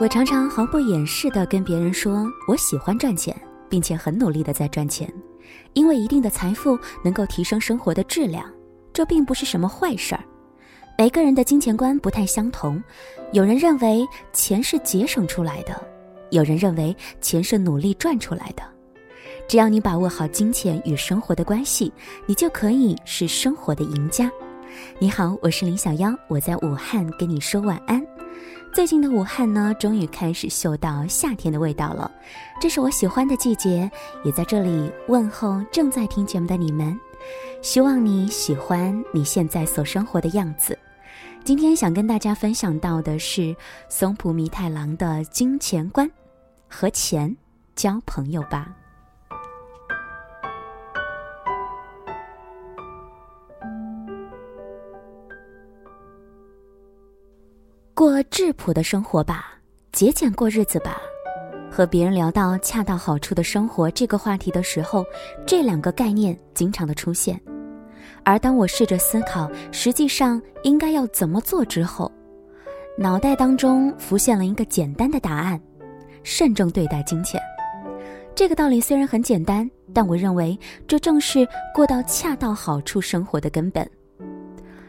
我常常毫不掩饰地跟别人说，我喜欢赚钱，并且很努力地在赚钱，因为一定的财富能够提升生活的质量，这并不是什么坏事儿。每个人的金钱观不太相同，有人认为钱是节省出来的，有人认为钱是努力赚出来的。只要你把握好金钱与生活的关系，你就可以是生活的赢家。你好，我是林小妖，我在武汉跟你说晚安。最近的武汉呢，终于开始嗅到夏天的味道了，这是我喜欢的季节，也在这里问候正在听节目的你们，希望你喜欢你现在所生活的样子。今天想跟大家分享到的是松浦弥太郎的金钱观，和钱交朋友吧。过质朴的生活吧，节俭过日子吧。和别人聊到恰到好处的生活这个话题的时候，这两个概念经常的出现。而当我试着思考实际上应该要怎么做之后，脑袋当中浮现了一个简单的答案：慎重对待金钱。这个道理虽然很简单，但我认为这正是过到恰到好处生活的根本。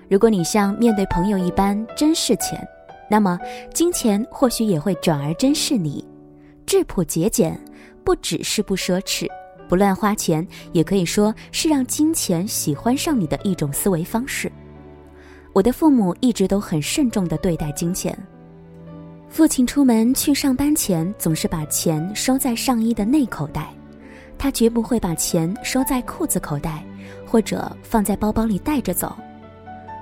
如果你像面对朋友一般珍视钱，那么，金钱或许也会转而珍视你。质朴节俭，不只是不奢侈、不乱花钱，也可以说是让金钱喜欢上你的一种思维方式。我的父母一直都很慎重地对待金钱。父亲出门去上班前，总是把钱收在上衣的内口袋，他绝不会把钱收在裤子口袋，或者放在包包里带着走。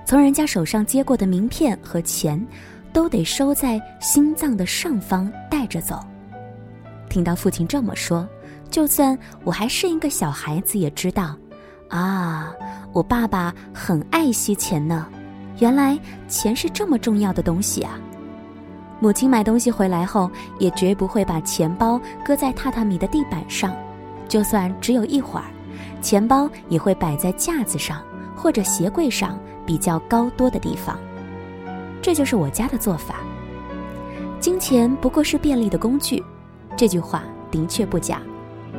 从人家手上接过的名片和钱。都得收在心脏的上方带着走。听到父亲这么说，就算我还是一个小孩子，也知道，啊，我爸爸很爱惜钱呢。原来钱是这么重要的东西啊！母亲买东西回来后，也绝不会把钱包搁在榻榻米的地板上，就算只有一会儿，钱包也会摆在架子上或者鞋柜上比较高多的地方。这就是我家的做法。金钱不过是便利的工具，这句话的确不假。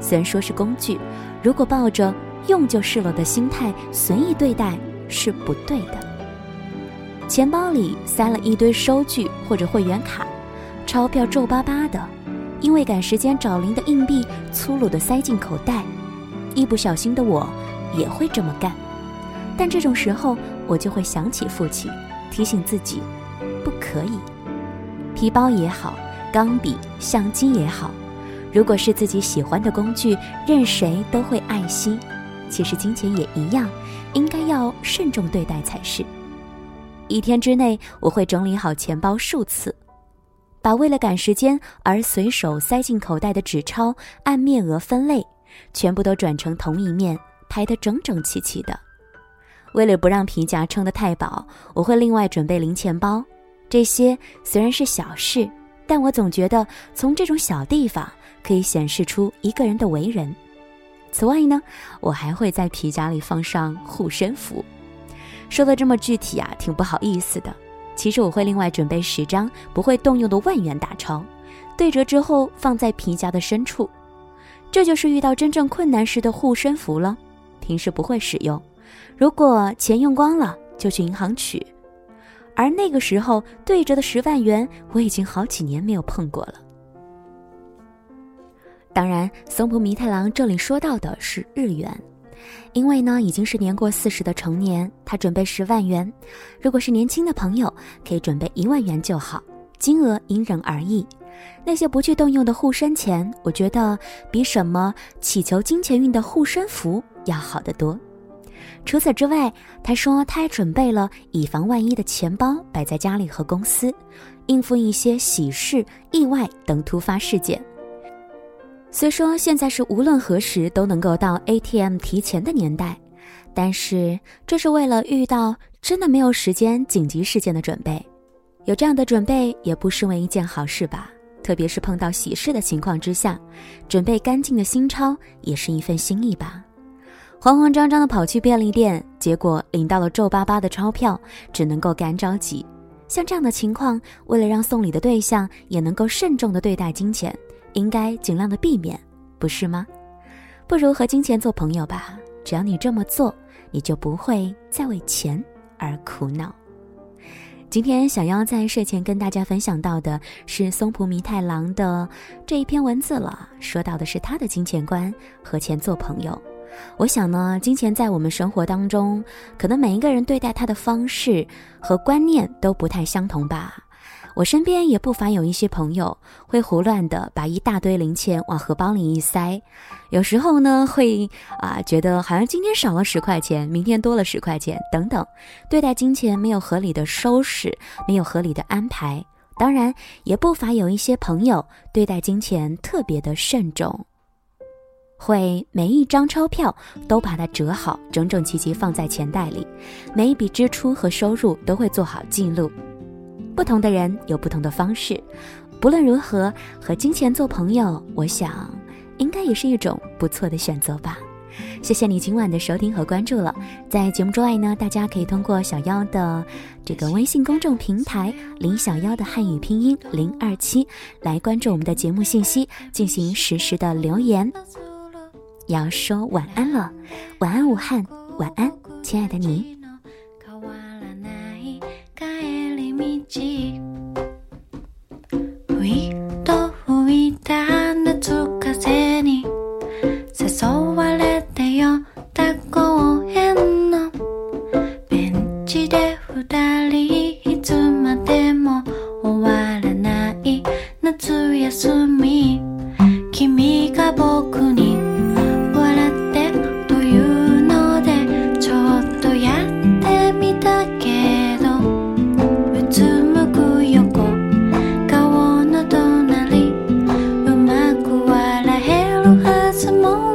虽然说是工具，如果抱着用就是了的心态随意对待是不对的。钱包里塞了一堆收据或者会员卡，钞票皱巴巴的，因为赶时间找零的硬币粗鲁的塞进口袋，一不小心的我也会这么干。但这种时候，我就会想起父亲，提醒自己。不可以，皮包也好，钢笔、相机也好，如果是自己喜欢的工具，任谁都会爱惜。其实金钱也一样，应该要慎重对待才是。一天之内，我会整理好钱包数次，把为了赶时间而随手塞进口袋的纸钞按面额分类，全部都转成同一面，排得整整齐齐的。为了不让皮夹撑得太饱，我会另外准备零钱包。这些虽然是小事，但我总觉得从这种小地方可以显示出一个人的为人。此外呢，我还会在皮夹里放上护身符。说的这么具体啊，挺不好意思的。其实我会另外准备十张不会动用的万元大钞，对折之后放在皮夹的深处。这就是遇到真正困难时的护身符了。平时不会使用，如果钱用光了，就去银行取。而那个时候对着的十万元，我已经好几年没有碰过了。当然，松浦弥太郎这里说到的是日元，因为呢已经是年过四十的成年，他准备十万元。如果是年轻的朋友，可以准备一万元就好，金额因人而异。那些不去动用的护身钱，我觉得比什么祈求金钱运的护身符要好得多。除此之外，他说他还准备了以防万一的钱包，摆在家里和公司，应付一些喜事、意外等突发事件。虽说现在是无论何时都能够到 ATM 提钱的年代，但是这是为了遇到真的没有时间紧急事件的准备。有这样的准备也不失为一件好事吧，特别是碰到喜事的情况之下，准备干净的新钞也是一份心意吧。慌慌张张地跑去便利店，结果领到了皱巴巴的钞票，只能够干着急。像这样的情况，为了让送礼的对象也能够慎重的对待金钱，应该尽量的避免，不是吗？不如和金钱做朋友吧。只要你这么做，你就不会再为钱而苦恼。今天想要在睡前跟大家分享到的是松浦弥太郎的这一篇文字了，说到的是他的金钱观和钱做朋友。我想呢，金钱在我们生活当中，可能每一个人对待它的方式和观念都不太相同吧。我身边也不乏有一些朋友会胡乱的把一大堆零钱往荷包里一塞，有时候呢会啊觉得好像今天少了十块钱，明天多了十块钱等等，对待金钱没有合理的收拾，没有合理的安排。当然，也不乏有一些朋友对待金钱特别的慎重。会每一张钞票都把它折好，整整齐齐放在钱袋里，每一笔支出和收入都会做好记录。不同的人有不同的方式，不论如何，和金钱做朋友，我想应该也是一种不错的选择吧。谢谢你今晚的收听和关注了。在节目之外呢，大家可以通过小妖的这个微信公众平台“林小妖”的汉语拼音零二七来关注我们的节目信息，进行实时的留言。要说晚安了，晚安武汉，晚安，亲爱的你。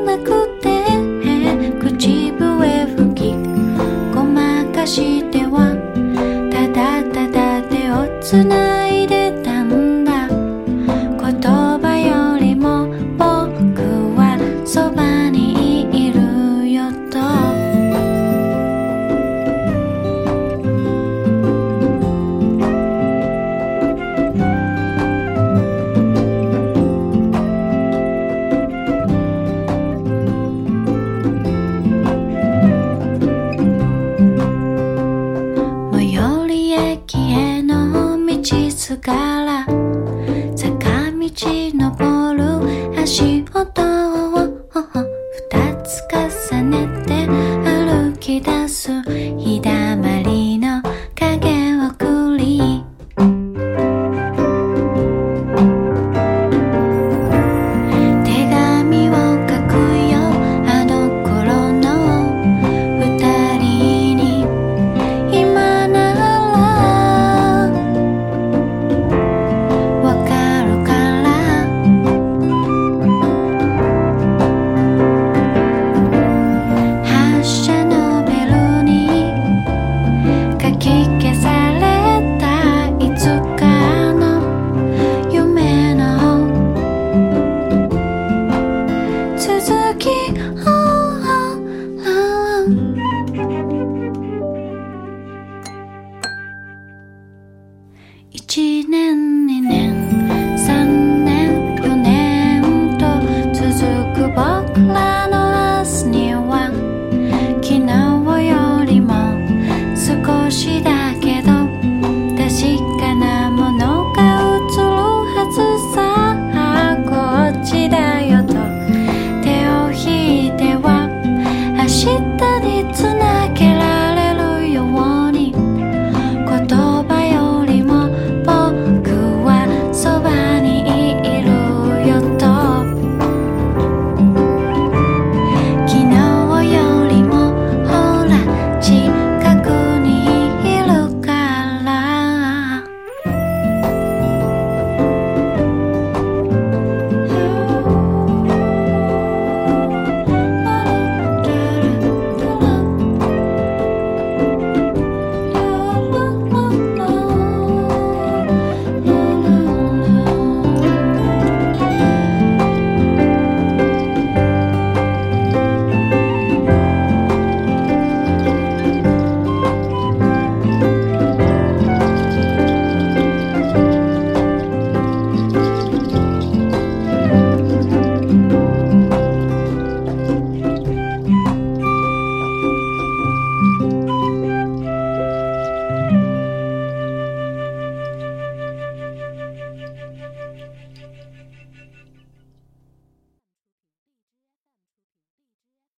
なくて口笛吹き。ごまかしては。ただただ手をつないった1年にね